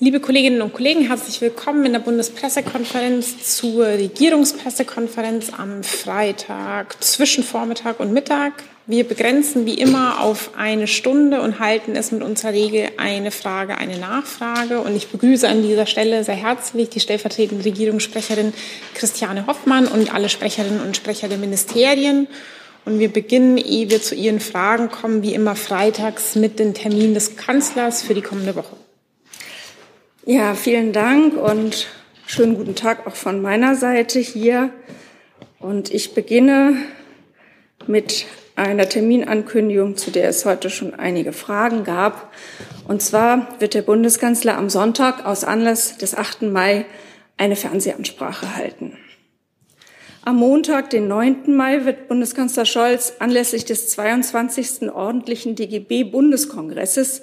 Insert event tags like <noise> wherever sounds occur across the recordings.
Liebe Kolleginnen und Kollegen, herzlich willkommen in der Bundespressekonferenz zur Regierungspressekonferenz am Freitag zwischen Vormittag und Mittag. Wir begrenzen wie immer auf eine Stunde und halten es mit unserer Regel eine Frage, eine Nachfrage. Und ich begrüße an dieser Stelle sehr herzlich die stellvertretende Regierungssprecherin Christiane Hoffmann und alle Sprecherinnen und Sprecher der Ministerien. Und wir beginnen, ehe wir zu Ihren Fragen kommen, wie immer freitags mit dem Termin des Kanzlers für die kommende Woche. Ja, vielen Dank und schönen guten Tag auch von meiner Seite hier. Und ich beginne mit einer Terminankündigung, zu der es heute schon einige Fragen gab. Und zwar wird der Bundeskanzler am Sonntag aus Anlass des 8. Mai eine Fernsehansprache halten. Am Montag, den 9. Mai, wird Bundeskanzler Scholz anlässlich des 22. ordentlichen DGB-Bundeskongresses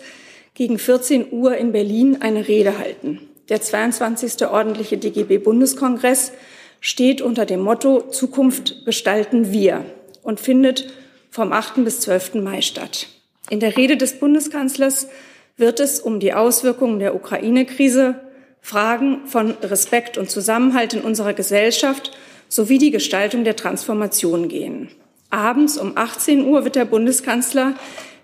gegen 14 Uhr in Berlin eine Rede halten. Der 22. ordentliche DGB-Bundeskongress steht unter dem Motto Zukunft gestalten wir und findet vom 8. bis 12. Mai statt. In der Rede des Bundeskanzlers wird es um die Auswirkungen der Ukraine-Krise, Fragen von Respekt und Zusammenhalt in unserer Gesellschaft sowie die Gestaltung der Transformation gehen. Abends um 18 Uhr wird der Bundeskanzler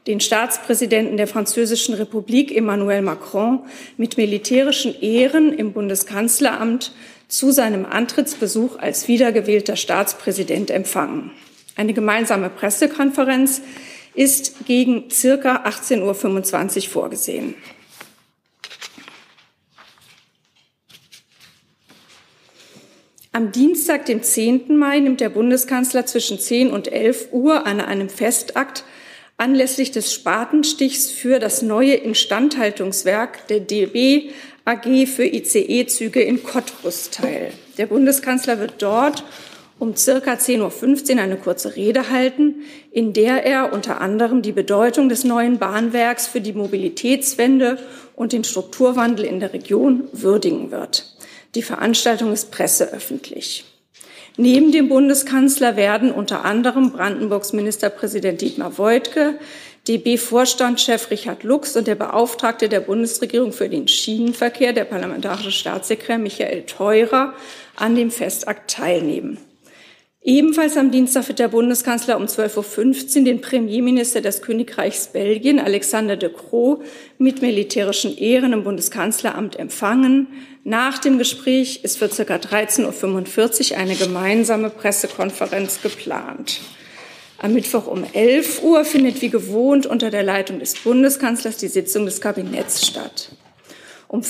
den Staatspräsidenten der Französischen Republik Emmanuel Macron mit militärischen Ehren im Bundeskanzleramt zu seinem Antrittsbesuch als wiedergewählter Staatspräsident empfangen. Eine gemeinsame Pressekonferenz ist gegen circa 18.25 Uhr vorgesehen. Am Dienstag, dem 10. Mai, nimmt der Bundeskanzler zwischen 10 und 11 Uhr an einem Festakt anlässlich des Spatenstichs für das neue Instandhaltungswerk der DB AG für ICE-Züge in Cottbus teil. Der Bundeskanzler wird dort um circa 10.15 Uhr eine kurze Rede halten, in der er unter anderem die Bedeutung des neuen Bahnwerks für die Mobilitätswende und den Strukturwandel in der Region würdigen wird. Die Veranstaltung ist presseöffentlich. Neben dem Bundeskanzler werden unter anderem Brandenburgs Ministerpräsident Dietmar Woidke, DB-Vorstandschef Richard Lux und der Beauftragte der Bundesregierung für den Schienenverkehr, der parlamentarische Staatssekretär Michael Theurer, an dem Festakt teilnehmen. Ebenfalls am Dienstag wird der Bundeskanzler um 12.15 Uhr den Premierminister des Königreichs Belgien, Alexander de Croo, mit militärischen Ehren im Bundeskanzleramt empfangen. Nach dem Gespräch ist für ca. 13.45 Uhr eine gemeinsame Pressekonferenz geplant. Am Mittwoch um 11 Uhr findet wie gewohnt unter der Leitung des Bundeskanzlers die Sitzung des Kabinetts statt. Um,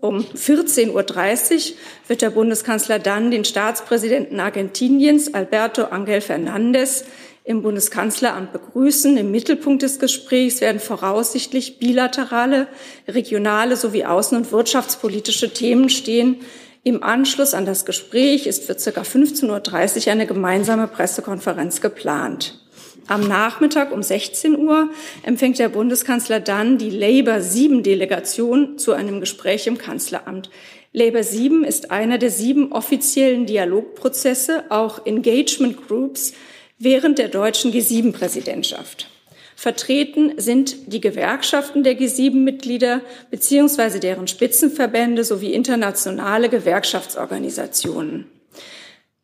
um 14.30 Uhr wird der Bundeskanzler dann den Staatspräsidenten Argentiniens, Alberto Angel Fernandez, im Bundeskanzleramt begrüßen. Im Mittelpunkt des Gesprächs werden voraussichtlich bilaterale, regionale sowie außen- und Themen stehen. Im Anschluss an das Gespräch ist für ca. 15.30 Uhr eine gemeinsame Pressekonferenz geplant. Am Nachmittag um 16 Uhr empfängt der Bundeskanzler dann die Labour 7 Delegation zu einem Gespräch im Kanzleramt. Labour 7 ist einer der sieben offiziellen Dialogprozesse, auch Engagement Groups, während der deutschen G7-Präsidentschaft. Vertreten sind die Gewerkschaften der G7-Mitglieder beziehungsweise deren Spitzenverbände sowie internationale Gewerkschaftsorganisationen.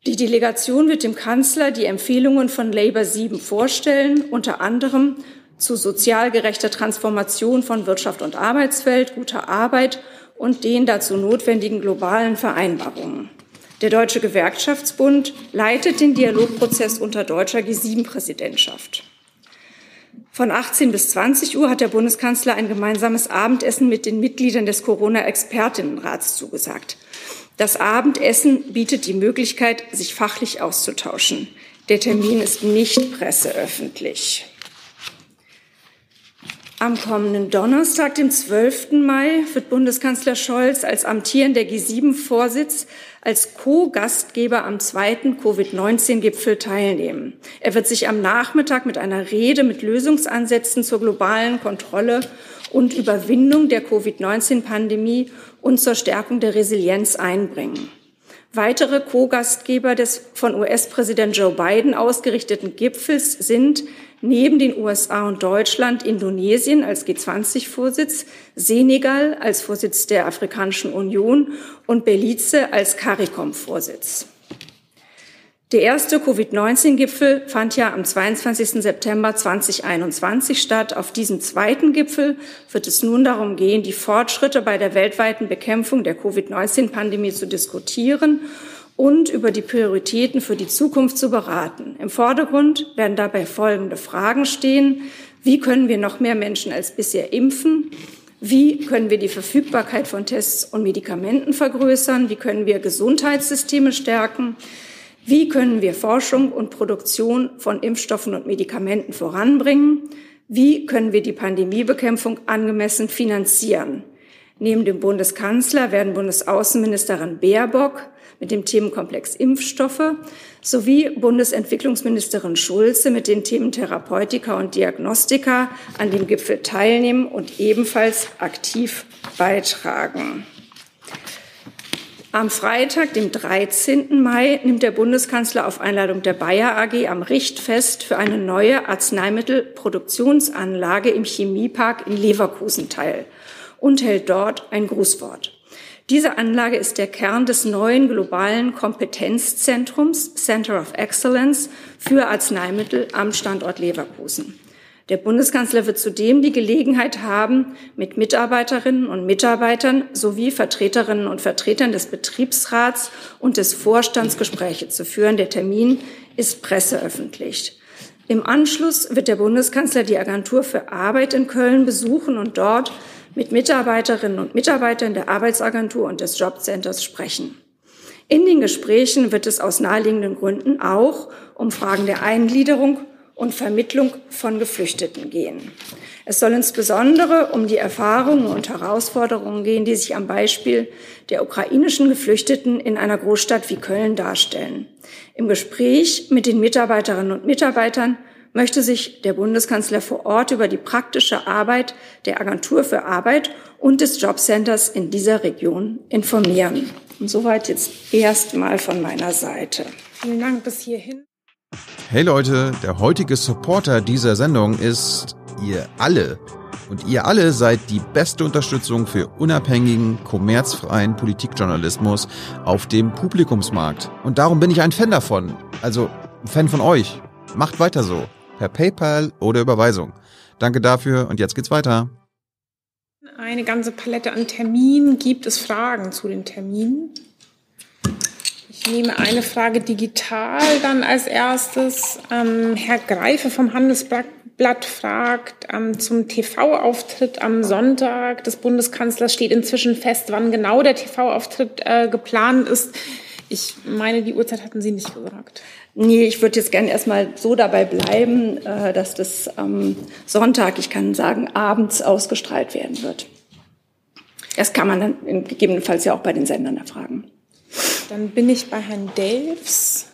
Die Delegation wird dem Kanzler die Empfehlungen von Labour 7 vorstellen, unter anderem zu sozial gerechter Transformation von Wirtschaft und Arbeitswelt, guter Arbeit und den dazu notwendigen globalen Vereinbarungen. Der Deutsche Gewerkschaftsbund leitet den Dialogprozess unter deutscher G7-Präsidentschaft. Von 18 bis 20 Uhr hat der Bundeskanzler ein gemeinsames Abendessen mit den Mitgliedern des Corona-Expertinnenrats zugesagt. Das Abendessen bietet die Möglichkeit, sich fachlich auszutauschen. Der Termin ist nicht presseöffentlich. Am kommenden Donnerstag, dem 12. Mai, wird Bundeskanzler Scholz als amtierender G7-Vorsitz als Co-Gastgeber am zweiten Covid-19-Gipfel teilnehmen. Er wird sich am Nachmittag mit einer Rede mit Lösungsansätzen zur globalen Kontrolle und Überwindung der Covid-19-Pandemie und zur Stärkung der Resilienz einbringen. Weitere Co-Gastgeber des von US-Präsident Joe Biden ausgerichteten Gipfels sind neben den USA und Deutschland Indonesien als G20-Vorsitz, Senegal als Vorsitz der Afrikanischen Union und Belize als CARICOM-Vorsitz. Der erste Covid-19-Gipfel fand ja am 22. September 2021 statt. Auf diesem zweiten Gipfel wird es nun darum gehen, die Fortschritte bei der weltweiten Bekämpfung der Covid-19-Pandemie zu diskutieren und über die Prioritäten für die Zukunft zu beraten. Im Vordergrund werden dabei folgende Fragen stehen. Wie können wir noch mehr Menschen als bisher impfen? Wie können wir die Verfügbarkeit von Tests und Medikamenten vergrößern? Wie können wir Gesundheitssysteme stärken? Wie können wir Forschung und Produktion von Impfstoffen und Medikamenten voranbringen? Wie können wir die Pandemiebekämpfung angemessen finanzieren? Neben dem Bundeskanzler werden Bundesaußenministerin Baerbock mit dem Themenkomplex Impfstoffe sowie Bundesentwicklungsministerin Schulze mit den Themen Therapeutika und Diagnostika an dem Gipfel teilnehmen und ebenfalls aktiv beitragen. Am Freitag, dem 13. Mai, nimmt der Bundeskanzler auf Einladung der Bayer AG am Richtfest für eine neue Arzneimittelproduktionsanlage im Chemiepark in Leverkusen teil und hält dort ein Grußwort. Diese Anlage ist der Kern des neuen globalen Kompetenzzentrums Center of Excellence für Arzneimittel am Standort Leverkusen. Der Bundeskanzler wird zudem die Gelegenheit haben, mit Mitarbeiterinnen und Mitarbeitern sowie Vertreterinnen und Vertretern des Betriebsrats und des Vorstands Gespräche zu führen. Der Termin ist presseöffentlich. Im Anschluss wird der Bundeskanzler die Agentur für Arbeit in Köln besuchen und dort mit Mitarbeiterinnen und Mitarbeitern der Arbeitsagentur und des Jobcenters sprechen. In den Gesprächen wird es aus naheliegenden Gründen auch um Fragen der Eingliederung und Vermittlung von Geflüchteten gehen. Es soll insbesondere um die Erfahrungen und Herausforderungen gehen, die sich am Beispiel der ukrainischen Geflüchteten in einer Großstadt wie Köln darstellen. Im Gespräch mit den Mitarbeiterinnen und Mitarbeitern möchte sich der Bundeskanzler vor Ort über die praktische Arbeit der Agentur für Arbeit und des Jobcenters in dieser Region informieren. Und soweit jetzt erstmal von meiner Seite. Vielen Dank bis hierhin. Hey Leute, der heutige Supporter dieser Sendung ist ihr alle. Und ihr alle seid die beste Unterstützung für unabhängigen, kommerzfreien Politikjournalismus auf dem Publikumsmarkt. Und darum bin ich ein Fan davon. Also ein Fan von euch. Macht weiter so. Per PayPal oder Überweisung. Danke dafür und jetzt geht's weiter. Eine ganze Palette an Terminen. Gibt es Fragen zu den Terminen? Ich nehme eine Frage digital dann als erstes. Ähm, Herr Greife vom Handelsblatt fragt ähm, zum TV-Auftritt am Sonntag des Bundeskanzlers. Steht inzwischen fest, wann genau der TV-Auftritt äh, geplant ist. Ich meine, die Uhrzeit hatten Sie nicht gesagt. Nee, ich würde jetzt gerne erstmal so dabei bleiben, äh, dass das am Sonntag, ich kann sagen, abends ausgestrahlt werden wird. Das kann man dann gegebenenfalls ja auch bei den Sendern erfragen. Dann bin ich bei Herrn Delfs.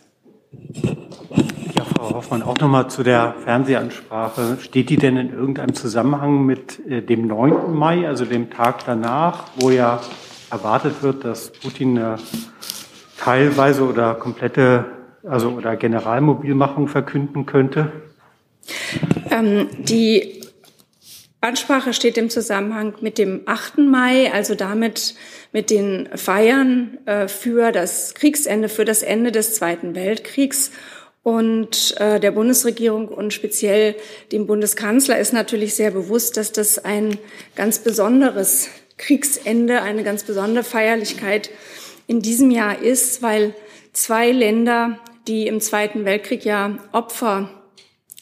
Ja, Frau Hoffmann, auch nochmal zu der Fernsehansprache. Steht die denn in irgendeinem Zusammenhang mit äh, dem 9. Mai, also dem Tag danach, wo ja erwartet wird, dass Putin eine teilweise oder komplette, also oder Generalmobilmachung verkünden könnte? Ähm, die Ansprache steht im Zusammenhang mit dem 8. Mai, also damit mit den Feiern äh, für das Kriegsende, für das Ende des Zweiten Weltkriegs. Und äh, der Bundesregierung und speziell dem Bundeskanzler ist natürlich sehr bewusst, dass das ein ganz besonderes Kriegsende, eine ganz besondere Feierlichkeit in diesem Jahr ist, weil zwei Länder, die im Zweiten Weltkrieg ja Opfer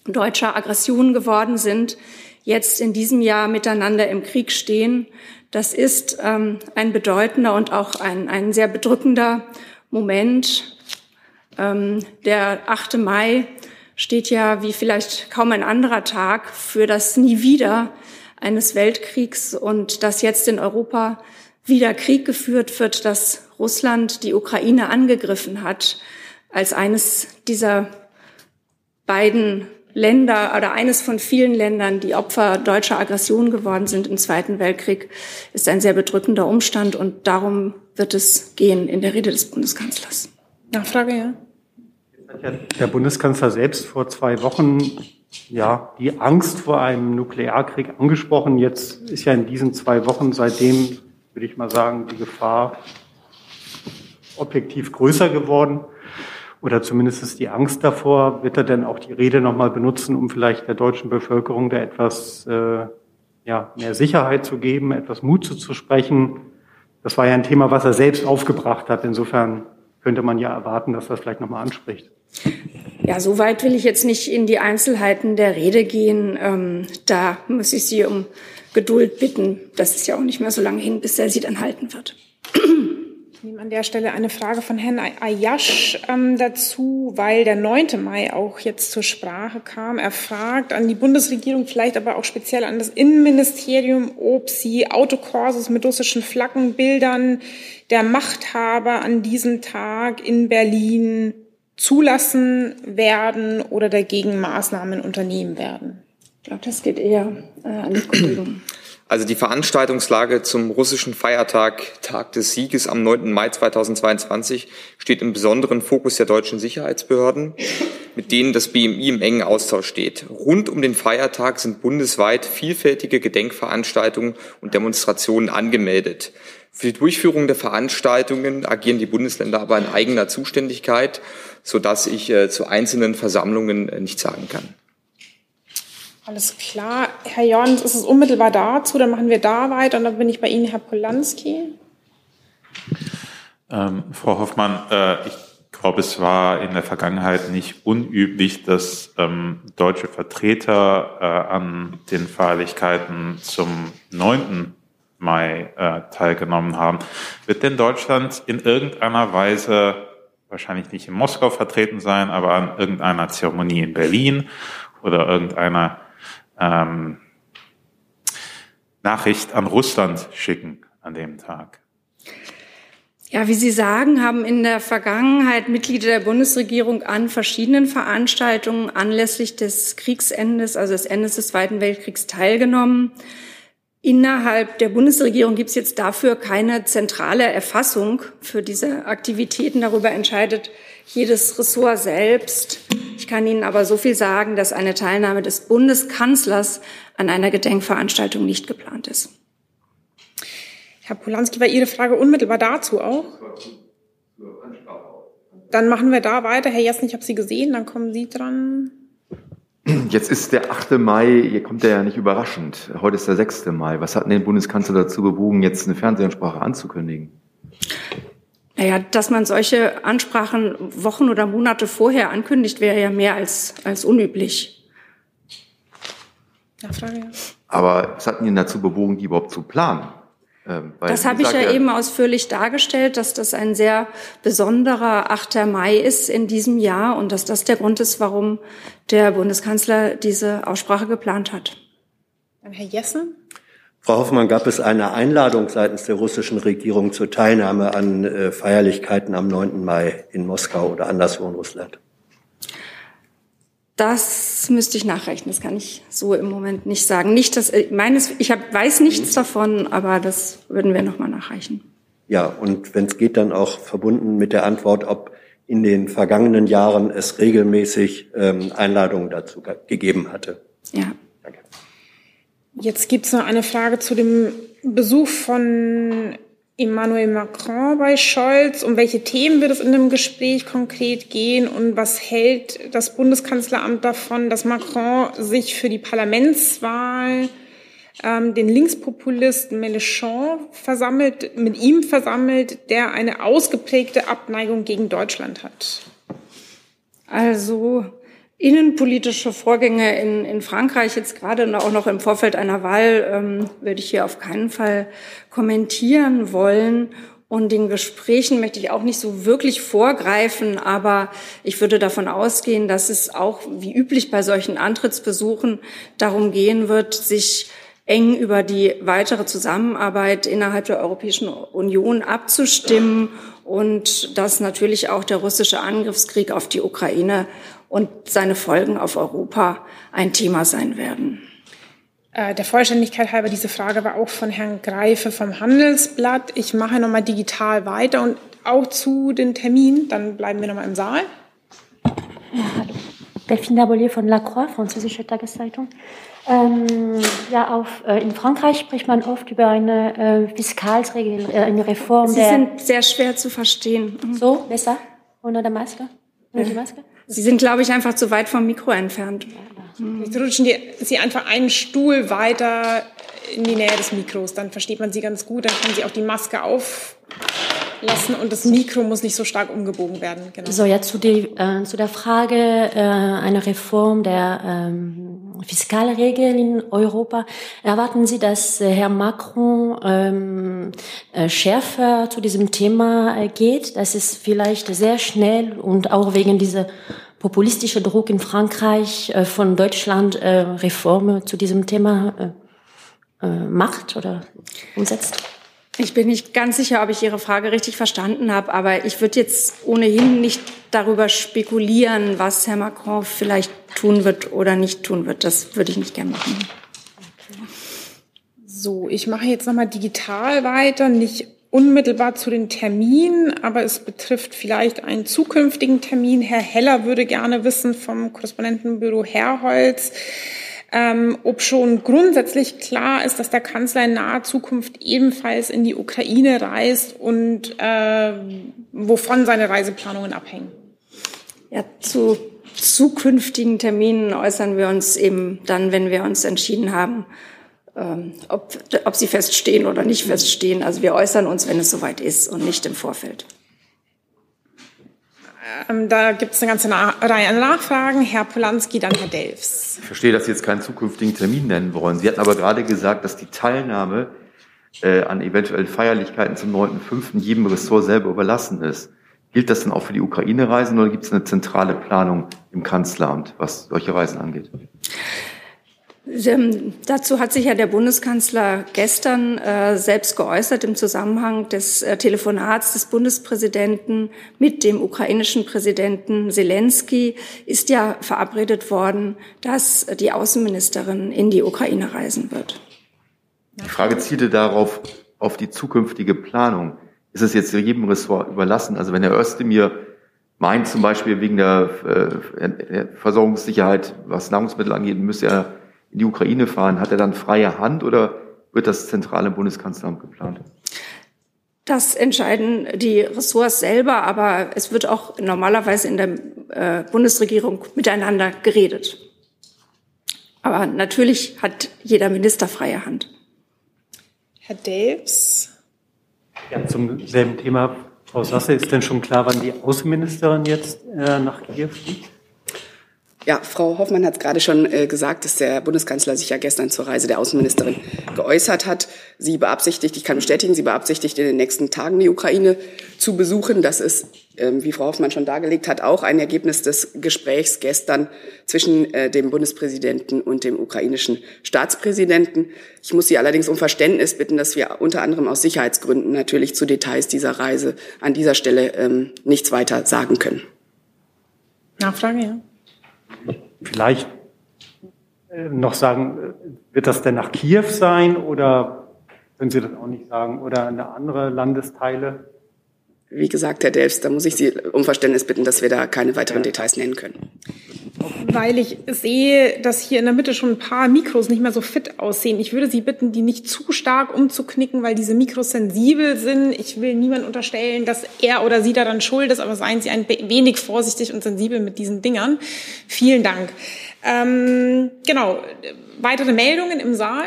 deutscher Aggression geworden sind, jetzt in diesem Jahr miteinander im Krieg stehen. Das ist ähm, ein bedeutender und auch ein, ein sehr bedrückender Moment. Ähm, der 8. Mai steht ja wie vielleicht kaum ein anderer Tag für das Nie wieder eines Weltkriegs und dass jetzt in Europa wieder Krieg geführt wird, dass Russland die Ukraine angegriffen hat als eines dieser beiden Länder oder eines von vielen Ländern, die Opfer deutscher Aggression geworden sind im Zweiten Weltkrieg, ist ein sehr bedrückender Umstand. Und darum wird es gehen in der Rede des Bundeskanzlers. Nachfrage, ja. Jetzt hat ja der Bundeskanzler selbst vor zwei Wochen ja die Angst vor einem Nuklearkrieg angesprochen. Jetzt ist ja in diesen zwei Wochen seitdem, würde ich mal sagen, die Gefahr objektiv größer geworden oder zumindest ist die Angst davor. Wird er denn auch die Rede nochmal benutzen, um vielleicht der deutschen Bevölkerung da etwas äh, ja, mehr Sicherheit zu geben, etwas Mut zuzusprechen? Das war ja ein Thema, was er selbst aufgebracht hat. Insofern könnte man ja erwarten, dass das vielleicht nochmal anspricht. Ja, so weit will ich jetzt nicht in die Einzelheiten der Rede gehen. Ähm, da muss ich Sie um Geduld bitten. Das ist ja auch nicht mehr so lange hin, bis er sie dann halten wird. Ich nehme an der Stelle eine Frage von Herrn Ayash ähm, dazu, weil der 9. Mai auch jetzt zur Sprache kam. Er fragt an die Bundesregierung, vielleicht aber auch speziell an das Innenministerium, ob sie Autokorsos mit russischen Flaggenbildern der Machthaber an diesem Tag in Berlin zulassen werden oder dagegen Maßnahmen unternehmen werden. Ich glaube, das geht eher äh, an die Kollegen. Also die Veranstaltungslage zum russischen Feiertag Tag des Sieges am 9. Mai 2022 steht im besonderen Fokus der deutschen Sicherheitsbehörden, mit denen das BMI im engen Austausch steht. Rund um den Feiertag sind bundesweit vielfältige Gedenkveranstaltungen und Demonstrationen angemeldet. Für die Durchführung der Veranstaltungen agieren die Bundesländer aber in eigener Zuständigkeit, sodass ich äh, zu einzelnen Versammlungen äh, nicht sagen kann. Alles klar. Herr Jorns, ist es unmittelbar dazu? Dann machen wir da weiter und dann bin ich bei Ihnen, Herr Polanski. Ähm, Frau Hoffmann, äh, ich glaube, es war in der Vergangenheit nicht unüblich, dass ähm, deutsche Vertreter äh, an den Feierlichkeiten zum 9. Mai äh, teilgenommen haben. Wird denn Deutschland in irgendeiner Weise, wahrscheinlich nicht in Moskau vertreten sein, aber an irgendeiner Zeremonie in Berlin oder irgendeiner ähm, Nachricht an Russland schicken an dem Tag. Ja, wie Sie sagen, haben in der Vergangenheit Mitglieder der Bundesregierung an verschiedenen Veranstaltungen anlässlich des Kriegsendes, also des Endes des Zweiten Weltkriegs, teilgenommen. Innerhalb der Bundesregierung gibt es jetzt dafür keine zentrale Erfassung für diese Aktivitäten. Darüber entscheidet jedes Ressort selbst. Ich kann Ihnen aber so viel sagen, dass eine Teilnahme des Bundeskanzlers an einer Gedenkveranstaltung nicht geplant ist. Herr Polanski, war Ihre Frage unmittelbar dazu auch? Dann machen wir da weiter. Herr Jessen, ich habe Sie gesehen, dann kommen Sie dran. Jetzt ist der 8. Mai, hier kommt er ja nicht überraschend. Heute ist der 6. Mai. Was hat denn den Bundeskanzler dazu bewogen, jetzt eine Fernsehansprache anzukündigen? Naja, dass man solche Ansprachen Wochen oder Monate vorher ankündigt, wäre ja mehr als, als unüblich. Nachfrage, ja. Aber was hat ihn dazu bewogen, die überhaupt zu planen? Ähm, das habe ich ja, ja, eben ausführlich dargestellt, dass das ein sehr besonderer 8. Mai ist in diesem Jahr und dass das der Grund ist, warum der Bundeskanzler diese Aussprache geplant hat. Dann Herr Jessen. Frau Hoffmann, gab es eine Einladung seitens der russischen Regierung zur Teilnahme an äh, Feierlichkeiten am 9. Mai in Moskau oder anderswo in Russland? Das müsste ich nachrechnen. Das kann ich so im Moment nicht sagen. Nicht, dass äh, meines, ich hab, weiß nichts davon, aber das würden wir noch mal nachreichen. Ja, und wenn es geht, dann auch verbunden mit der Antwort, ob in den vergangenen Jahren es regelmäßig ähm, Einladungen dazu gegeben hatte. Ja. Danke. Jetzt gibt es noch eine Frage zu dem Besuch von Emmanuel Macron bei Scholz? Um welche Themen wird es in dem Gespräch konkret gehen? Und was hält das Bundeskanzleramt davon, dass Macron sich für die Parlamentswahl ähm, den Linkspopulisten Mélenchon versammelt, mit ihm versammelt, der eine ausgeprägte Abneigung gegen Deutschland hat? Also innenpolitische Vorgänge in, in Frankreich, jetzt gerade auch noch im Vorfeld einer Wahl, ähm, würde ich hier auf keinen Fall kommentieren wollen. Und den Gesprächen möchte ich auch nicht so wirklich vorgreifen, aber ich würde davon ausgehen, dass es auch wie üblich bei solchen Antrittsbesuchen darum gehen wird, sich eng über die weitere Zusammenarbeit innerhalb der Europäischen Union abzustimmen und dass natürlich auch der russische Angriffskrieg auf die Ukraine und seine Folgen auf Europa ein Thema sein werden. Äh, der Vollständigkeit halber, diese Frage war auch von Herrn Greife vom Handelsblatt. Ich mache nochmal digital weiter und auch zu den Terminen, dann bleiben wir nochmal im Saal. Ja, hallo. Delphine Dabolier von La Croix, französische Tageszeitung. Ähm, ja, auf, äh, in Frankreich spricht man oft über eine äh, Fiskalsregel, äh, eine Reform. Sie der, sind sehr schwer zu verstehen. Mhm. So, besser? Ohne der Maske? Ohne die Maske? Sie sind, glaube ich, einfach zu weit vom Mikro entfernt. Jetzt rutschen die, Sie einfach einen Stuhl weiter in die Nähe des Mikros, dann versteht man Sie ganz gut, dann kann Sie auch die Maske auflassen und das Mikro muss nicht so stark umgebogen werden. Genau. So, jetzt zu, die, äh, zu der Frage äh, einer Reform der ähm, Fiskalregeln in Europa. Erwarten Sie, dass äh, Herr Macron ähm, äh, schärfer zu diesem Thema äh, geht, dass es vielleicht sehr schnell und auch wegen dieser populistische Druck in Frankreich äh, von Deutschland äh, Reformen zu diesem Thema äh, äh, macht oder umsetzt? Ich bin nicht ganz sicher, ob ich Ihre Frage richtig verstanden habe, aber ich würde jetzt ohnehin nicht darüber spekulieren, was Herr Macron vielleicht tun wird oder nicht tun wird. Das würde ich nicht gerne machen. So, ich mache jetzt nochmal digital weiter, nicht unmittelbar zu den Terminen, aber es betrifft vielleicht einen zukünftigen Termin. Herr Heller würde gerne wissen vom Korrespondentenbüro Herrholz, ähm, ob schon grundsätzlich klar ist, dass der Kanzler in naher Zukunft ebenfalls in die Ukraine reist und äh, wovon seine Reiseplanungen abhängen. Ja, zu zukünftigen Terminen äußern wir uns eben dann, wenn wir uns entschieden haben, ähm, ob, ob sie feststehen oder nicht feststehen. Also wir äußern uns, wenn es soweit ist und nicht im Vorfeld. Ähm, da gibt es eine ganze Reihe an Nachfragen. Herr Polanski, dann Herr Delfs. Ich verstehe, dass Sie jetzt keinen zukünftigen Termin nennen wollen. Sie hatten aber gerade gesagt, dass die Teilnahme äh, an eventuellen Feierlichkeiten zum 9.5. jedem Ressort selber überlassen ist. Gilt das denn auch für die Ukraine-Reisen oder gibt es eine zentrale Planung im Kanzleramt, was solche Reisen angeht? Ähm, dazu hat sich ja der Bundeskanzler gestern äh, selbst geäußert im Zusammenhang des äh, Telefonats des Bundespräsidenten mit dem ukrainischen Präsidenten Zelensky ist ja verabredet worden, dass die Außenministerin in die Ukraine reisen wird. Die Frage zielte darauf, auf die zukünftige Planung. Ist es jetzt jedem Ressort überlassen? Also wenn Herr Özdemir meint, zum Beispiel wegen der äh, Versorgungssicherheit, was Nahrungsmittel angeht, müsste er in die Ukraine fahren, hat er dann freie Hand oder wird das zentrale Bundeskanzleramt geplant? Das entscheiden die Ressorts selber, aber es wird auch normalerweise in der äh, Bundesregierung miteinander geredet. Aber natürlich hat jeder Minister freie Hand. Herr Delbs. Ja, zum selben Thema. Frau Sasse, ist denn schon klar, wann die Außenministerin jetzt äh, nach Kiew fliegt? Ja, Frau Hoffmann hat gerade schon äh, gesagt, dass der Bundeskanzler sich ja gestern zur Reise der Außenministerin geäußert hat. Sie beabsichtigt, ich kann bestätigen, sie beabsichtigt in den nächsten Tagen die Ukraine zu besuchen. Das ist, ähm, wie Frau Hoffmann schon dargelegt hat, auch ein Ergebnis des Gesprächs gestern zwischen äh, dem Bundespräsidenten und dem ukrainischen Staatspräsidenten. Ich muss Sie allerdings um Verständnis bitten, dass wir unter anderem aus Sicherheitsgründen natürlich zu Details dieser Reise an dieser Stelle ähm, nichts weiter sagen können. Nachfrage, ja. Vielleicht äh, noch sagen, äh, wird das denn nach Kiew sein oder können Sie das auch nicht sagen oder eine andere Landesteile? Wie gesagt, Herr Delfs, da muss ich Sie um Verständnis bitten, dass wir da keine weiteren Details nennen können. Weil ich sehe, dass hier in der Mitte schon ein paar Mikros nicht mehr so fit aussehen. Ich würde Sie bitten, die nicht zu stark umzuknicken, weil diese Mikros sensibel sind. Ich will niemand unterstellen, dass er oder sie daran schuld ist, aber seien Sie ein wenig vorsichtig und sensibel mit diesen Dingern. Vielen Dank. Ähm, genau. Weitere Meldungen im Saal?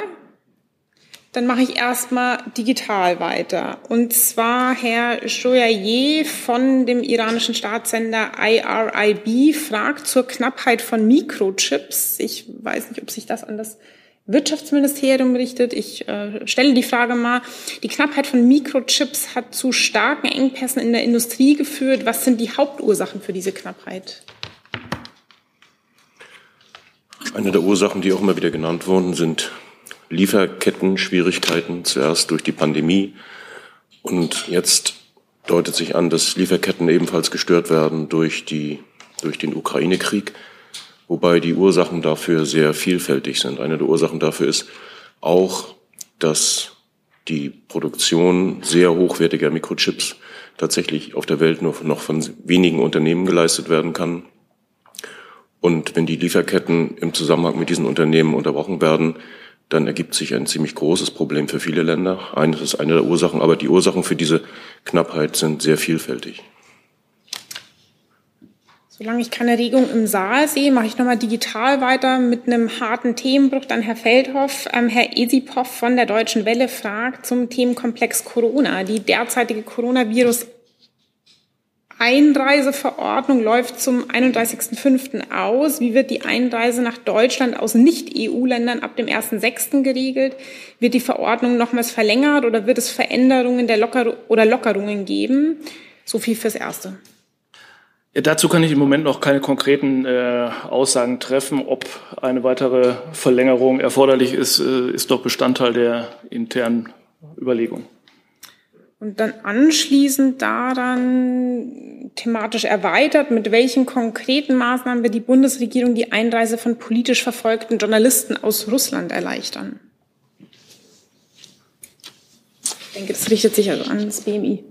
Dann mache ich erstmal digital weiter. Und zwar Herr Shoyaye von dem iranischen Staatssender IRIB fragt zur Knappheit von Mikrochips. Ich weiß nicht, ob sich das an das Wirtschaftsministerium richtet. Ich äh, stelle die Frage mal. Die Knappheit von Mikrochips hat zu starken Engpässen in der Industrie geführt. Was sind die Hauptursachen für diese Knappheit? Eine der Ursachen, die auch immer wieder genannt wurden, sind Lieferketten-Schwierigkeiten, zuerst durch die Pandemie. Und jetzt deutet sich an, dass Lieferketten ebenfalls gestört werden durch, die, durch den Ukraine-Krieg. wobei die Ursachen dafür sehr vielfältig sind. Eine der Ursachen dafür ist auch, dass die Produktion sehr hochwertiger Mikrochips tatsächlich auf der Welt nur noch von wenigen Unternehmen geleistet werden kann. Und wenn die Lieferketten im Zusammenhang mit diesen Unternehmen unterbrochen werden, dann ergibt sich ein ziemlich großes Problem für viele Länder. Eines ist eine der Ursachen, aber die Ursachen für diese Knappheit sind sehr vielfältig. Solange ich keine Regung im Saal sehe, mache ich nochmal digital weiter mit einem harten Themenbruch. Dann Herr Feldhoff, ähm, Herr Esipov von der Deutschen Welle fragt zum Themenkomplex Corona. Die derzeitige Coronavirus Einreiseverordnung läuft zum 31.05. aus. Wie wird die Einreise nach Deutschland aus Nicht-EU-Ländern ab dem 1.06. geregelt? Wird die Verordnung nochmals verlängert oder wird es Veränderungen der Locker oder Lockerungen geben? So viel fürs Erste. Ja, dazu kann ich im Moment noch keine konkreten äh, Aussagen treffen. Ob eine weitere Verlängerung erforderlich ist, äh, ist doch Bestandteil der internen Überlegungen. Und dann anschließend daran thematisch erweitert, mit welchen konkreten Maßnahmen wird die Bundesregierung die Einreise von politisch verfolgten Journalisten aus Russland erleichtern? Ich denke, das richtet sich also an das BMI.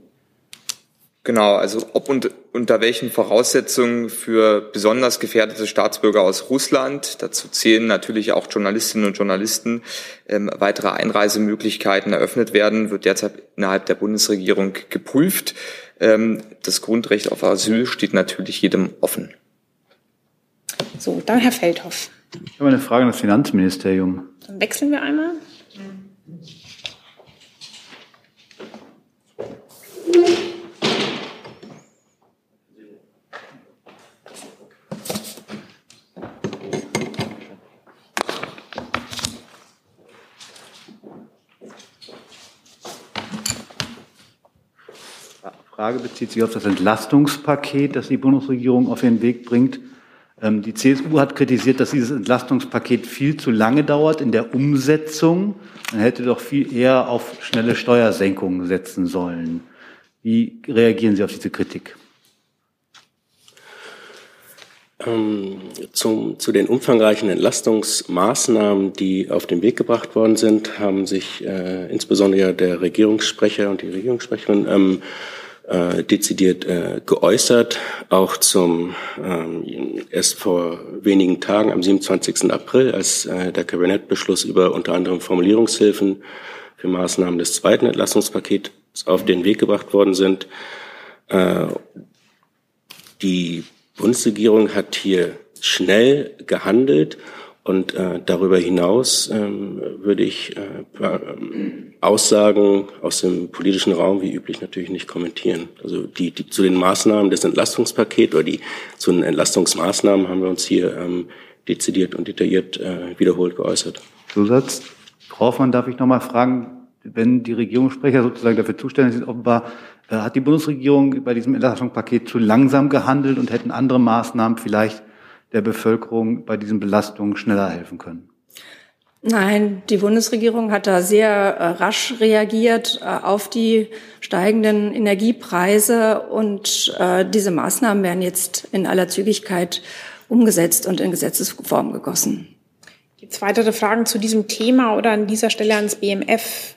Genau, also ob und unter welchen Voraussetzungen für besonders gefährdete Staatsbürger aus Russland, dazu zählen natürlich auch Journalistinnen und Journalisten, ähm, weitere Einreisemöglichkeiten eröffnet werden, wird derzeit innerhalb der Bundesregierung geprüft. Ähm, das Grundrecht auf Asyl steht natürlich jedem offen. So, dann Herr Feldhoff. Ich habe eine Frage an das Finanzministerium. Dann wechseln wir einmal. Frage bezieht sich auf das Entlastungspaket, das die Bundesregierung auf den Weg bringt. Ähm, die CSU hat kritisiert, dass dieses Entlastungspaket viel zu lange dauert in der Umsetzung. Man hätte doch viel eher auf schnelle Steuersenkungen setzen sollen. Wie reagieren Sie auf diese Kritik? Ähm, zum, zu den umfangreichen Entlastungsmaßnahmen, die auf den Weg gebracht worden sind, haben sich äh, insbesondere der Regierungssprecher und die Regierungssprecherin ähm, äh, dezidiert äh, geäußert, auch zum ähm, erst vor wenigen Tagen am 27. April, als äh, der Kabinettbeschluss über unter anderem Formulierungshilfen für Maßnahmen des zweiten Entlastungspakets auf den Weg gebracht worden sind. Äh, die Bundesregierung hat hier schnell gehandelt und äh, darüber hinaus ähm, würde ich äh, Aussagen aus dem politischen Raum wie üblich natürlich nicht kommentieren. Also die, die zu den Maßnahmen des Entlastungspakets oder die zu den Entlastungsmaßnahmen haben wir uns hier ähm, dezidiert und detailliert äh, wiederholt geäußert. Zusatz. Frau Hoffmann, darf ich noch mal fragen, wenn die Regierungssprecher sozusagen dafür zuständig sind, offenbar äh, hat die Bundesregierung bei diesem Entlastungspaket zu langsam gehandelt und hätten andere Maßnahmen vielleicht der Bevölkerung bei diesen Belastungen schneller helfen können? Nein, die Bundesregierung hat da sehr äh, rasch reagiert äh, auf die steigenden Energiepreise und äh, diese Maßnahmen werden jetzt in aller Zügigkeit umgesetzt und in Gesetzesform gegossen. Gibt es weitere Fragen zu diesem Thema oder an dieser Stelle ans BMF?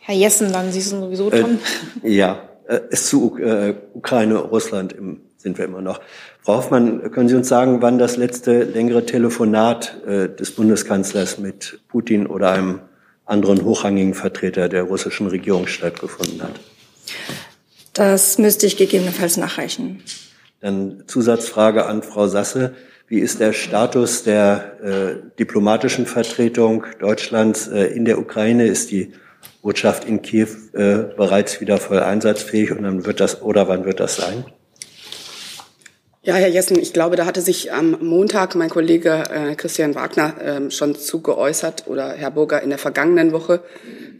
Herr Jessen, dann Sie sind sowieso dran. Äh, ja, äh, es zu äh, Ukraine, Russland im, sind wir immer noch. Frau Hoffmann, können Sie uns sagen, wann das letzte längere Telefonat äh, des Bundeskanzlers mit Putin oder einem anderen hochrangigen Vertreter der russischen Regierung stattgefunden hat? Das müsste ich gegebenenfalls nachreichen. Dann Zusatzfrage an Frau Sasse. Wie ist der Status der äh, diplomatischen Vertretung Deutschlands äh, in der Ukraine? Ist die Botschaft in Kiew äh, bereits wieder voll einsatzfähig und dann wird das oder wann wird das sein? Ja, Herr Jessen, ich glaube, da hatte sich am Montag mein Kollege äh, Christian Wagner äh, schon zu geäußert oder Herr Burger in der vergangenen Woche.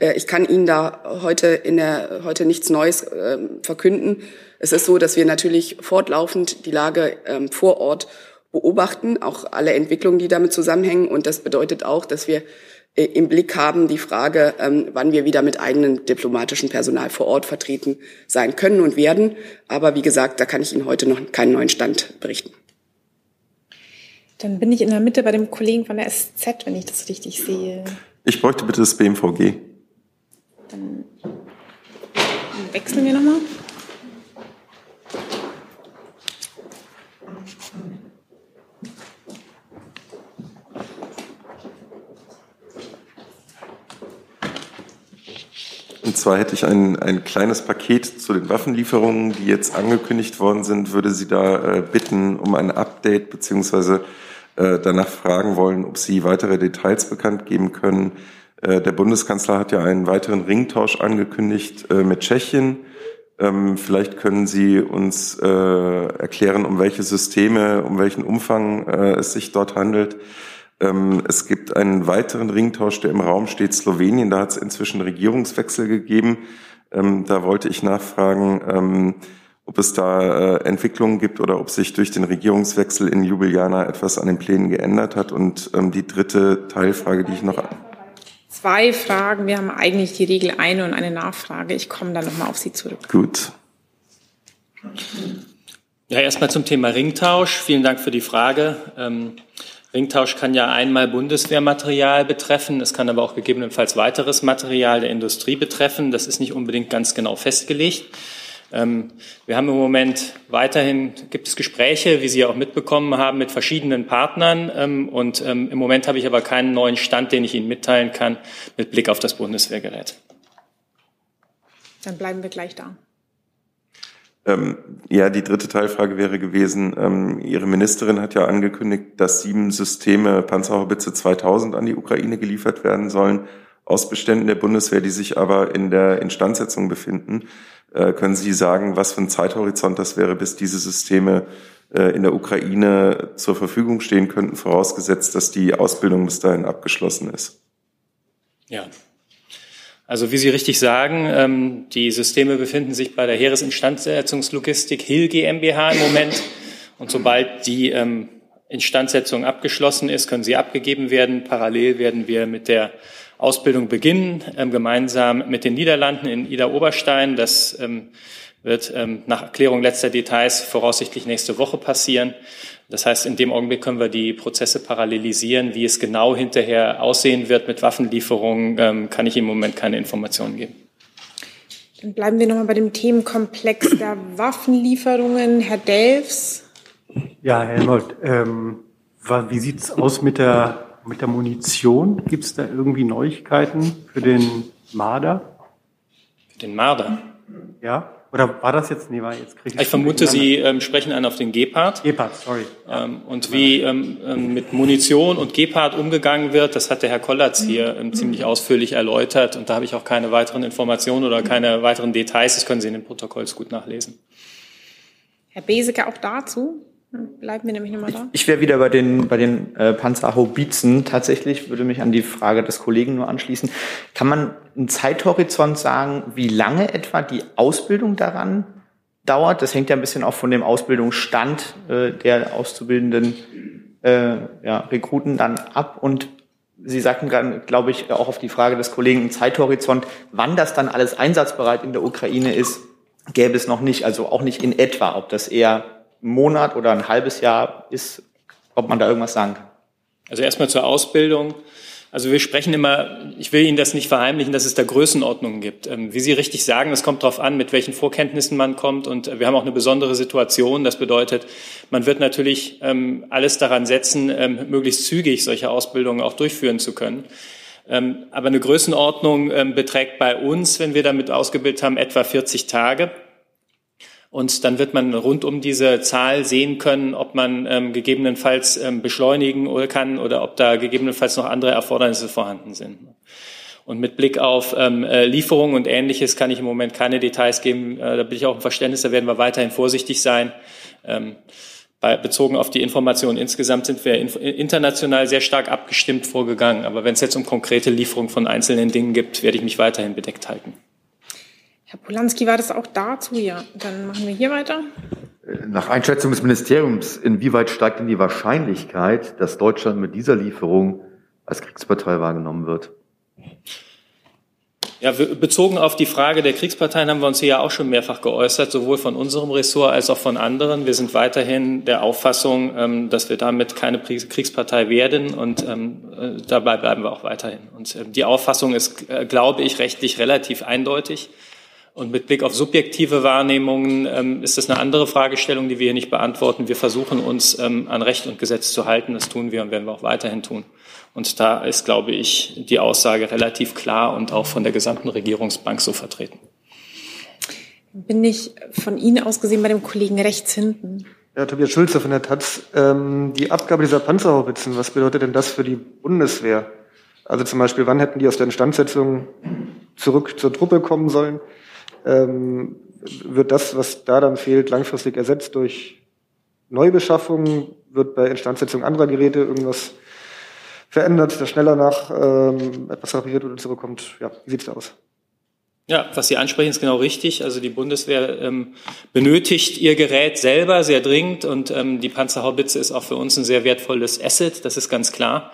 Äh, ich kann Ihnen da heute in der heute nichts Neues äh, verkünden. Es ist so, dass wir natürlich fortlaufend die Lage ähm, vor Ort beobachten, auch alle Entwicklungen, die damit zusammenhängen. Und das bedeutet auch, dass wir im Blick haben die Frage, ähm, wann wir wieder mit eigenem diplomatischen Personal vor Ort vertreten sein können und werden. Aber wie gesagt, da kann ich Ihnen heute noch keinen neuen Stand berichten. Dann bin ich in der Mitte bei dem Kollegen von der SZ, wenn ich das richtig sehe. Ich bräuchte bitte das BMVG. Dann wechseln wir nochmal. Zwar hätte ich ein, ein kleines Paket zu den Waffenlieferungen, die jetzt angekündigt worden sind, würde Sie da äh, bitten um ein Update beziehungsweise äh, danach fragen wollen, ob Sie weitere Details bekannt geben können. Äh, der Bundeskanzler hat ja einen weiteren Ringtausch angekündigt äh, mit Tschechien. Ähm, vielleicht können Sie uns äh, erklären, um welche Systeme, um welchen Umfang äh, es sich dort handelt. Ähm, es gibt einen weiteren Ringtausch, der im Raum steht, Slowenien. Da hat es inzwischen Regierungswechsel gegeben. Ähm, da wollte ich nachfragen, ähm, ob es da äh, Entwicklungen gibt oder ob sich durch den Regierungswechsel in Ljubljana etwas an den Plänen geändert hat. Und die dritte Teilfrage, die ich noch zwei Fragen. Wir haben eigentlich die Regel eine und eine Nachfrage. Ich komme dann nochmal auf Sie zurück. Gut. Ja, erstmal zum Thema Ringtausch. Vielen Dank für die Frage. Ringtausch kann ja einmal Bundeswehrmaterial betreffen, es kann aber auch gegebenenfalls weiteres Material der Industrie betreffen. Das ist nicht unbedingt ganz genau festgelegt. Ähm, wir haben im Moment weiterhin, gibt es Gespräche, wie Sie auch mitbekommen haben, mit verschiedenen Partnern. Ähm, und ähm, im Moment habe ich aber keinen neuen Stand, den ich Ihnen mitteilen kann, mit Blick auf das Bundeswehrgerät. Dann bleiben wir gleich da. Ähm, ja, die dritte Teilfrage wäre gewesen, ähm, Ihre Ministerin hat ja angekündigt, dass sieben Systeme Panzerhaubitze 2000 an die Ukraine geliefert werden sollen, aus Beständen der Bundeswehr, die sich aber in der Instandsetzung befinden. Äh, können Sie sagen, was für ein Zeithorizont das wäre, bis diese Systeme äh, in der Ukraine zur Verfügung stehen könnten, vorausgesetzt, dass die Ausbildung bis dahin abgeschlossen ist? Ja, also wie Sie richtig sagen, ähm, die Systeme befinden sich bei der Heeresinstandsetzungslogistik Hill GmbH im Moment. Und sobald die ähm, Instandsetzung abgeschlossen ist, können sie abgegeben werden. Parallel werden wir mit der Ausbildung beginnen, ähm, gemeinsam mit den Niederlanden in Ida-Oberstein. Das wird nach Erklärung letzter Details voraussichtlich nächste Woche passieren. Das heißt, in dem Augenblick können wir die Prozesse parallelisieren. Wie es genau hinterher aussehen wird mit Waffenlieferungen, ähm, kann ich im Moment keine Informationen geben. Dann bleiben wir nochmal bei dem Themenkomplex der Waffenlieferungen. Herr Delfs. Ja, Herr Helmut, ähm, wie sieht es aus mit der, mit der Munition? Gibt es da irgendwie Neuigkeiten für den Marder? Für den Marder? Ja. Oder war das jetzt? Nee, war jetzt krieg ich, ich vermute, Sie ähm, sprechen an auf den Gepard. Gepard, sorry. Ähm, und wie ähm, ähm, mit Munition und Gepard umgegangen wird, das hat der Herr Kollatz hier ähm, ziemlich ausführlich erläutert. Und da habe ich auch keine weiteren Informationen oder keine weiteren Details. Das können Sie in den Protokolls gut nachlesen. Herr Beseke auch dazu? Bleiben wir nämlich nochmal da. Ich, ich wäre wieder bei den, bei den äh, Panzerhaubitzen. Tatsächlich würde mich an die Frage des Kollegen nur anschließen. Kann man einen Zeithorizont sagen, wie lange etwa die Ausbildung daran dauert? Das hängt ja ein bisschen auch von dem Ausbildungsstand äh, der auszubildenden äh, ja, Rekruten dann ab. Und Sie sagten gerade, glaube ich, auch auf die Frage des Kollegen, einen Zeithorizont, wann das dann alles einsatzbereit in der Ukraine ist, gäbe es noch nicht. Also auch nicht in etwa, ob das eher Monat oder ein halbes Jahr ist, ob man da irgendwas sagen kann. Also erstmal zur Ausbildung. Also wir sprechen immer, ich will Ihnen das nicht verheimlichen, dass es da Größenordnungen gibt. Ähm, wie Sie richtig sagen, es kommt darauf an, mit welchen Vorkenntnissen man kommt. Und wir haben auch eine besondere Situation. Das bedeutet, man wird natürlich ähm, alles daran setzen, ähm, möglichst zügig solche Ausbildungen auch durchführen zu können. Aber eine Größenordnung beträgt bei uns, wenn wir damit ausgebildet haben, etwa 40 Tage. Und dann wird man rund um diese Zahl sehen können, ob man ähm, gegebenenfalls ähm, beschleunigen kann oder ob da gegebenenfalls noch andere Erfordernisse vorhanden sind. Und mit Blick auf ähm, äh, Lieferungen und Ähnliches kann ich im Moment keine Details geben. Äh, da bin ich auch im Verständnis, da werden wir weiterhin vorsichtig sein. Ähm, bei, bezogen auf die Informationen insgesamt sind wir in, international sehr stark abgestimmt vorgegangen. Aber wenn es jetzt um konkrete Lieferungen von einzelnen Dingen gibt, werde ich mich weiterhin bedeckt halten. Herr Polanski, war das auch dazu? Ja, dann machen wir hier weiter. Nach Einschätzung des Ministeriums, inwieweit steigt denn die Wahrscheinlichkeit, dass Deutschland mit dieser Lieferung als Kriegspartei wahrgenommen wird? Ja, bezogen auf die Frage der Kriegsparteien haben wir uns hier ja auch schon mehrfach geäußert, sowohl von unserem Ressort als auch von anderen. Wir sind weiterhin der Auffassung, ähm, dass wir damit keine Kriegspartei werden und ähm, äh, dabei bleiben wir auch weiterhin. Und ähm, die Auffassung ist, äh, glaube ich, rechtlich relativ eindeutig. Und mit Blick auf subjektive Wahrnehmungen ist das eine andere Fragestellung, die wir hier nicht beantworten. Wir versuchen uns an Recht und Gesetz zu halten. Das tun wir und werden wir auch weiterhin tun. Und da ist, glaube ich, die Aussage relativ klar und auch von der gesamten Regierungsbank so vertreten. Bin ich von Ihnen aus gesehen bei dem Kollegen rechts hinten? Ja, Tobias Schulze von der Taz. Ähm, die Abgabe dieser Panzerhaubitzen, was bedeutet denn das für die Bundeswehr? Also zum Beispiel, wann hätten die aus der Instandsetzung zurück zur Truppe kommen sollen? Ähm, wird das, was da dann fehlt, langfristig ersetzt durch Neubeschaffung? Wird bei Instandsetzung anderer Geräte irgendwas verändert, der schneller nach ähm, etwas repariert oder zurückkommt. Ja, wie sieht es aus? Ja, was Sie ansprechen, ist genau richtig. Also die Bundeswehr ähm, benötigt ihr Gerät selber sehr dringend und ähm, die Panzerhaubitze ist auch für uns ein sehr wertvolles Asset, das ist ganz klar.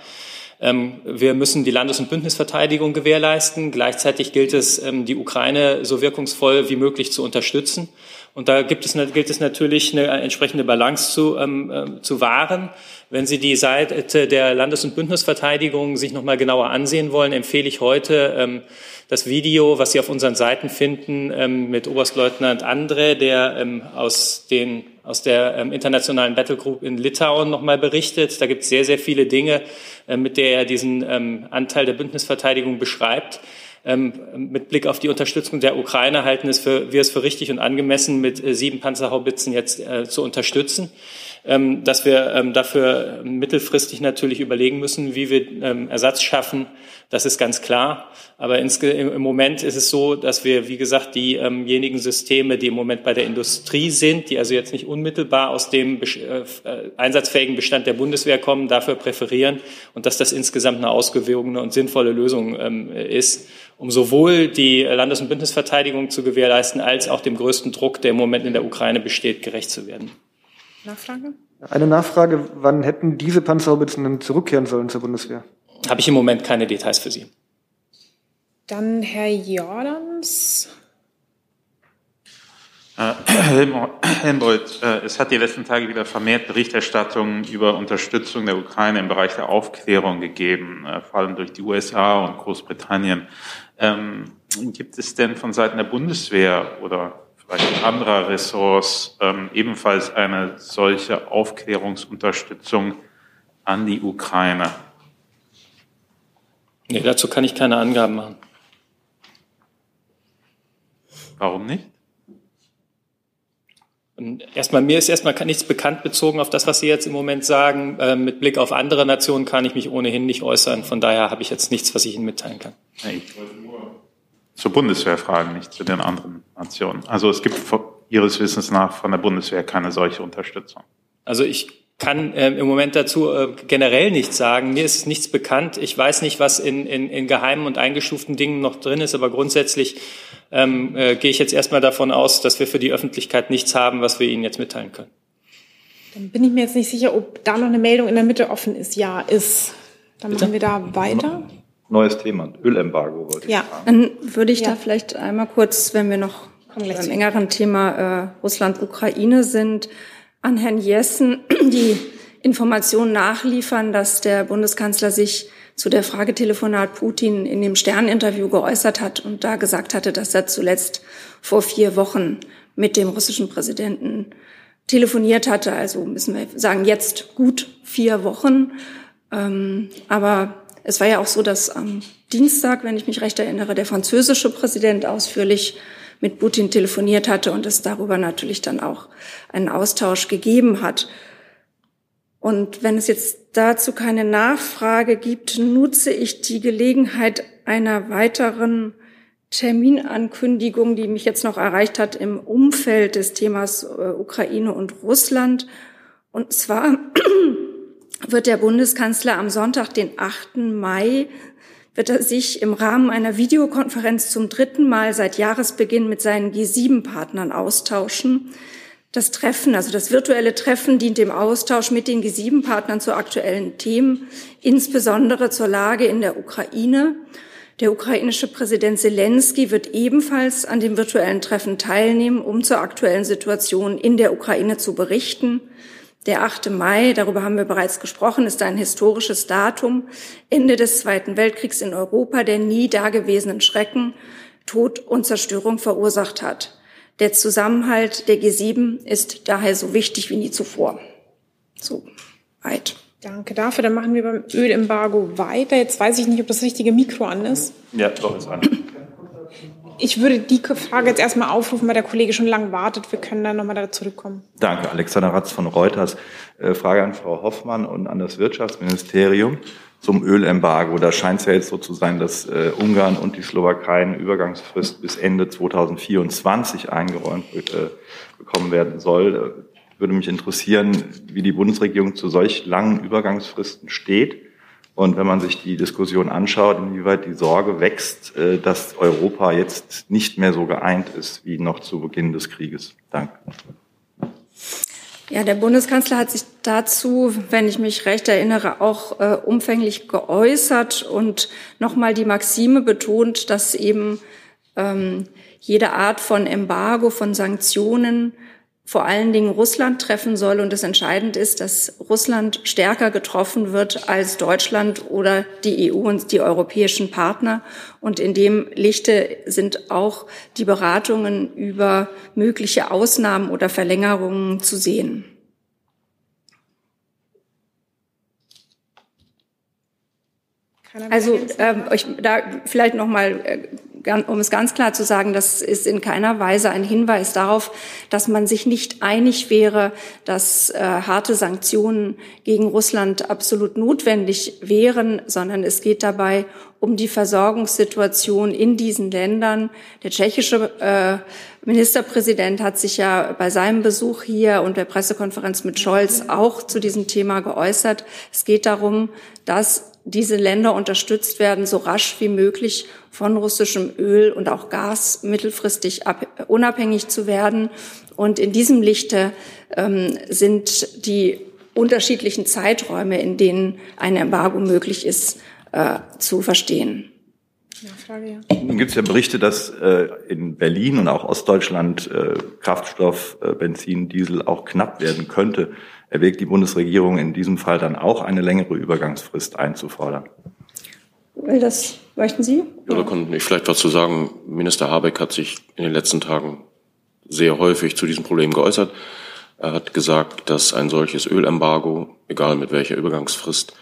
Ähm, wir müssen die Landes- und Bündnisverteidigung gewährleisten. Gleichzeitig gilt es, ähm, die Ukraine so wirkungsvoll wie möglich zu unterstützen. Und da gibt es, gilt es natürlich, eine entsprechende Balance zu, ähm, äh, zu wahren. Wenn Sie die Seite der Landes- und Bündnisverteidigung sich noch mal genauer ansehen wollen, empfehle ich heute ähm, das Video, was Sie auf unseren Seiten finden, ähm, mit Oberstleutnant Andre, der ähm, aus, den, aus der ähm, internationalen Battlegroup in Litauen noch mal berichtet. Da gibt es sehr, sehr viele Dinge, äh, mit der er diesen ähm, Anteil der Bündnisverteidigung beschreibt. Ähm, mit Blick auf die Unterstützung der Ukraine halten es für, wir es für richtig und angemessen, mit äh, sieben Panzerhaubitzen jetzt äh, zu unterstützen. Ähm, dass wir ähm, dafür mittelfristig natürlich überlegen müssen, wie wir ähm, Ersatz schaffen. Das ist ganz klar. Aber im Moment ist es so, dass wir, wie gesagt, diejenigen Systeme, die im Moment bei der Industrie sind, die also jetzt nicht unmittelbar aus dem äh, einsatzfähigen Bestand der Bundeswehr kommen, dafür präferieren und dass das insgesamt eine ausgewogene und sinnvolle Lösung ist, um sowohl die Landes- und Bündnisverteidigung zu gewährleisten, als auch dem größten Druck, der im Moment in der Ukraine besteht, gerecht zu werden. Nachfrage? Eine Nachfrage, wann hätten diese Panzerhaubitzen denn zurückkehren sollen zur Bundeswehr? Habe ich im Moment keine Details für Sie. Dann Herr Jordans. Äh, Helmut, äh, es hat die letzten Tage wieder vermehrt Berichterstattungen über Unterstützung der Ukraine im Bereich der Aufklärung gegeben, äh, vor allem durch die USA und Großbritannien. Ähm, gibt es denn von Seiten der Bundeswehr oder vielleicht anderer Ressorts ähm, ebenfalls eine solche Aufklärungsunterstützung an die Ukraine? Nee, dazu kann ich keine Angaben machen. Warum nicht? Erstmal, mir ist erstmal nichts bekannt bezogen auf das, was Sie jetzt im Moment sagen. Äh, mit Blick auf andere Nationen kann ich mich ohnehin nicht äußern. Von daher habe ich jetzt nichts, was ich Ihnen mitteilen kann. Ich wollte nur zur Bundeswehr fragen, nicht zu den anderen Nationen. Also es gibt Ihres Wissens nach von der Bundeswehr keine solche Unterstützung. Also ich kann äh, im Moment dazu äh, generell nichts sagen. Mir ist nichts bekannt. Ich weiß nicht, was in, in, in geheimen und eingestuften Dingen noch drin ist, aber grundsätzlich ähm, äh, gehe ich jetzt erstmal davon aus, dass wir für die Öffentlichkeit nichts haben, was wir Ihnen jetzt mitteilen können. Dann bin ich mir jetzt nicht sicher, ob da noch eine Meldung in der Mitte offen ist. Ja, ist. Dann Bitte? machen wir da weiter. Neues Thema, Ölembargo wollte ich ja. fragen. Dann würde ich ja. da vielleicht einmal kurz, wenn wir noch beim engeren Thema äh, Russland-Ukraine sind, an Herrn Jessen <clears throat> die Information nachliefern, dass der Bundeskanzler sich zu der Frage Telefonat Putin in dem Sterninterview geäußert hat und da gesagt hatte, dass er zuletzt vor vier Wochen mit dem russischen Präsidenten telefoniert hatte. Also müssen wir sagen, jetzt gut vier Wochen. Ähm, aber es war ja auch so, dass am Dienstag, wenn ich mich recht erinnere, der französische Präsident ausführlich mit Putin telefoniert hatte und es darüber natürlich dann auch einen Austausch gegeben hat. Und wenn es jetzt dazu keine Nachfrage gibt, nutze ich die Gelegenheit einer weiteren Terminankündigung, die mich jetzt noch erreicht hat im Umfeld des Themas äh, Ukraine und Russland. Und zwar wird der Bundeskanzler am Sonntag, den 8. Mai, wird er sich im Rahmen einer Videokonferenz zum dritten Mal seit Jahresbeginn mit seinen G7-Partnern austauschen. Das Treffen, also das virtuelle Treffen, dient dem Austausch mit den G7-Partnern zu aktuellen Themen, insbesondere zur Lage in der Ukraine. Der ukrainische Präsident Zelensky wird ebenfalls an dem virtuellen Treffen teilnehmen, um zur aktuellen Situation in der Ukraine zu berichten. Der 8. Mai, darüber haben wir bereits gesprochen, ist ein historisches Datum, Ende des Zweiten Weltkriegs in Europa, der nie dagewesenen Schrecken, Tod und Zerstörung verursacht hat. Der Zusammenhalt der G7 ist daher so wichtig wie nie zuvor. So weit. Danke dafür. Dann machen wir beim Ölembargo weiter. Jetzt weiß ich nicht, ob das richtige Mikro an ist. Ja, doch, ist an. Ich würde die Frage jetzt erstmal aufrufen, weil der Kollege schon lange wartet. Wir können dann nochmal da zurückkommen. Danke, Alexander Ratz von Reuters. Äh, Frage an Frau Hoffmann und an das Wirtschaftsministerium zum Ölembargo. Da scheint es ja jetzt so zu sein, dass äh, Ungarn und die Slowakei eine Übergangsfrist bis Ende 2024 eingeräumt äh, bekommen werden soll würde mich interessieren, wie die Bundesregierung zu solch langen Übergangsfristen steht. Und wenn man sich die Diskussion anschaut, inwieweit die Sorge wächst, äh, dass Europa jetzt nicht mehr so geeint ist wie noch zu Beginn des Krieges. Danke. Ja, der Bundeskanzler hat sich dazu, wenn ich mich recht erinnere, auch äh, umfänglich geäußert und nochmal die Maxime betont, dass eben ähm, jede Art von Embargo, von Sanktionen vor allen Dingen Russland treffen soll und es entscheidend ist, dass Russland stärker getroffen wird als Deutschland oder die EU und die europäischen Partner. Und in dem Lichte sind auch die Beratungen über mögliche Ausnahmen oder Verlängerungen zu sehen. Also ähm, ich, da vielleicht noch mal äh, um es ganz klar zu sagen, das ist in keiner Weise ein Hinweis darauf, dass man sich nicht einig wäre, dass äh, harte Sanktionen gegen Russland absolut notwendig wären, sondern es geht dabei um die Versorgungssituation in diesen Ländern. Der tschechische äh, Ministerpräsident hat sich ja bei seinem Besuch hier und der Pressekonferenz mit Scholz auch zu diesem Thema geäußert. Es geht darum, dass diese Länder unterstützt werden, so rasch wie möglich von russischem Öl und auch Gas mittelfristig ab, unabhängig zu werden. Und in diesem Lichte ähm, sind die unterschiedlichen Zeiträume, in denen ein Embargo möglich ist, äh, zu verstehen. Nun gibt es ja Berichte, dass äh, in Berlin und auch Ostdeutschland äh, Kraftstoff, äh, Benzin, Diesel auch knapp werden könnte. Erwägt die Bundesregierung in diesem Fall dann auch eine längere Übergangsfrist einzufordern? Will das, möchten Sie? Ja, da kann ich vielleicht was zu sagen. Minister Habeck hat sich in den letzten Tagen sehr häufig zu diesem Problem geäußert. Er hat gesagt, dass ein solches Ölembargo, egal mit welcher Übergangsfrist,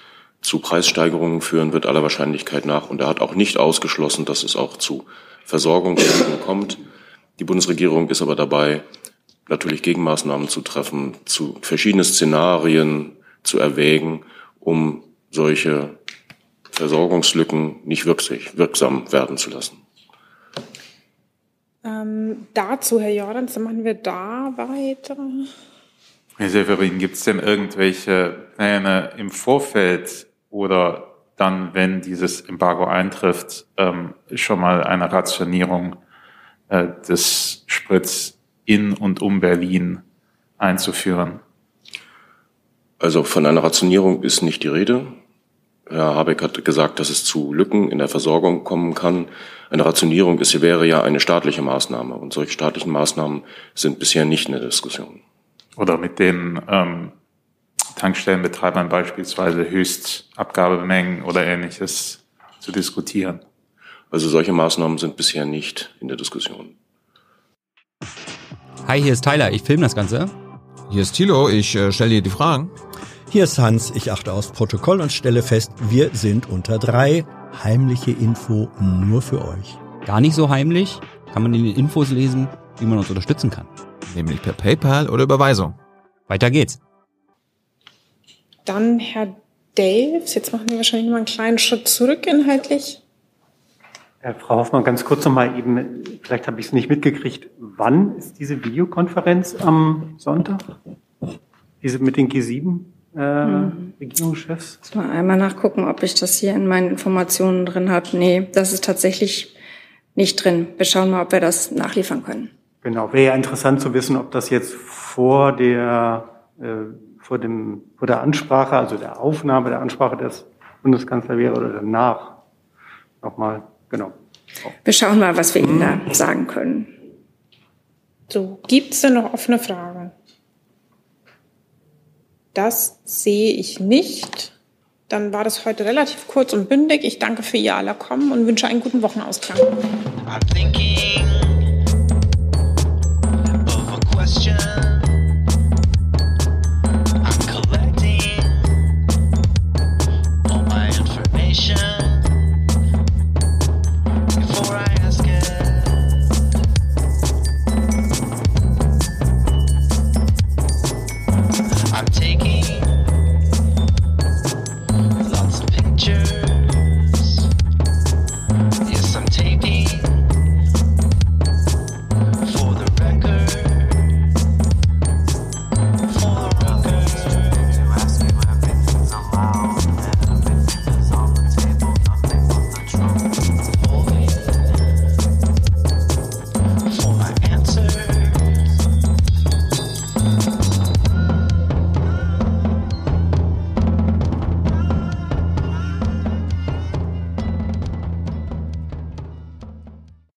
zu Preissteigerungen führen wird, aller Wahrscheinlichkeit nach. Und er hat auch nicht ausgeschlossen, dass es auch zu Versorgungsschäden kommt. Die Bundesregierung ist aber dabei, natürlich Gegenmaßnahmen zu treffen, zu verschiedene Szenarien zu erwägen, um solche Versorgungslücken nicht wirksam, wirksam werden zu lassen. Ähm, dazu, Herr Jordans, dann machen wir da weiter. Herr Severin, gibt es denn irgendwelche Pläne im Vorfeld oder dann, wenn dieses Embargo eintrifft, ähm, schon mal eine Rationierung äh, des Sprits in und um Berlin einzuführen? Also von einer Rationierung ist nicht die Rede. Herr Habeck hat gesagt, dass es zu Lücken in der Versorgung kommen kann. Eine Rationierung ist, wäre ja eine staatliche Maßnahme und solche staatlichen Maßnahmen sind bisher nicht in der Diskussion. Oder mit den ähm, Tankstellenbetreibern beispielsweise Höchstabgabemengen oder ähnliches zu diskutieren. Also solche Maßnahmen sind bisher nicht in der Diskussion. Hi, hier ist Tyler, ich filme das Ganze. Hier ist Thilo, ich äh, stelle dir die Fragen. Hier ist Hans, ich achte aufs Protokoll und stelle fest, wir sind unter drei. Heimliche Info nur für euch. Gar nicht so heimlich, kann man in den Infos lesen, wie man uns unterstützen kann. Nämlich per PayPal oder Überweisung. Weiter geht's. Dann Herr Delfs, jetzt machen wir wahrscheinlich mal einen kleinen Schritt zurück inhaltlich. Frau Hoffmann, ganz kurz nochmal eben, vielleicht habe ich es nicht mitgekriegt. Wann ist diese Videokonferenz am Sonntag? Diese mit den G7 äh, hm. Regierungschefs? Muss mal einmal nachgucken, ob ich das hier in meinen Informationen drin habe. Nee, das ist tatsächlich nicht drin. Wir schauen mal, ob wir das nachliefern können. Genau, wäre ja interessant zu wissen, ob das jetzt vor der, äh, vor dem, vor der Ansprache, also der Aufnahme der Ansprache des Bundeskanzlers wäre oder danach. Nochmal Genau. Wir schauen mal, was wir Ihnen da sagen können. So, gibt es denn noch offene Fragen? Das sehe ich nicht. Dann war das heute relativ kurz und bündig. Ich danke für Ihr aller Kommen und wünsche einen guten thinking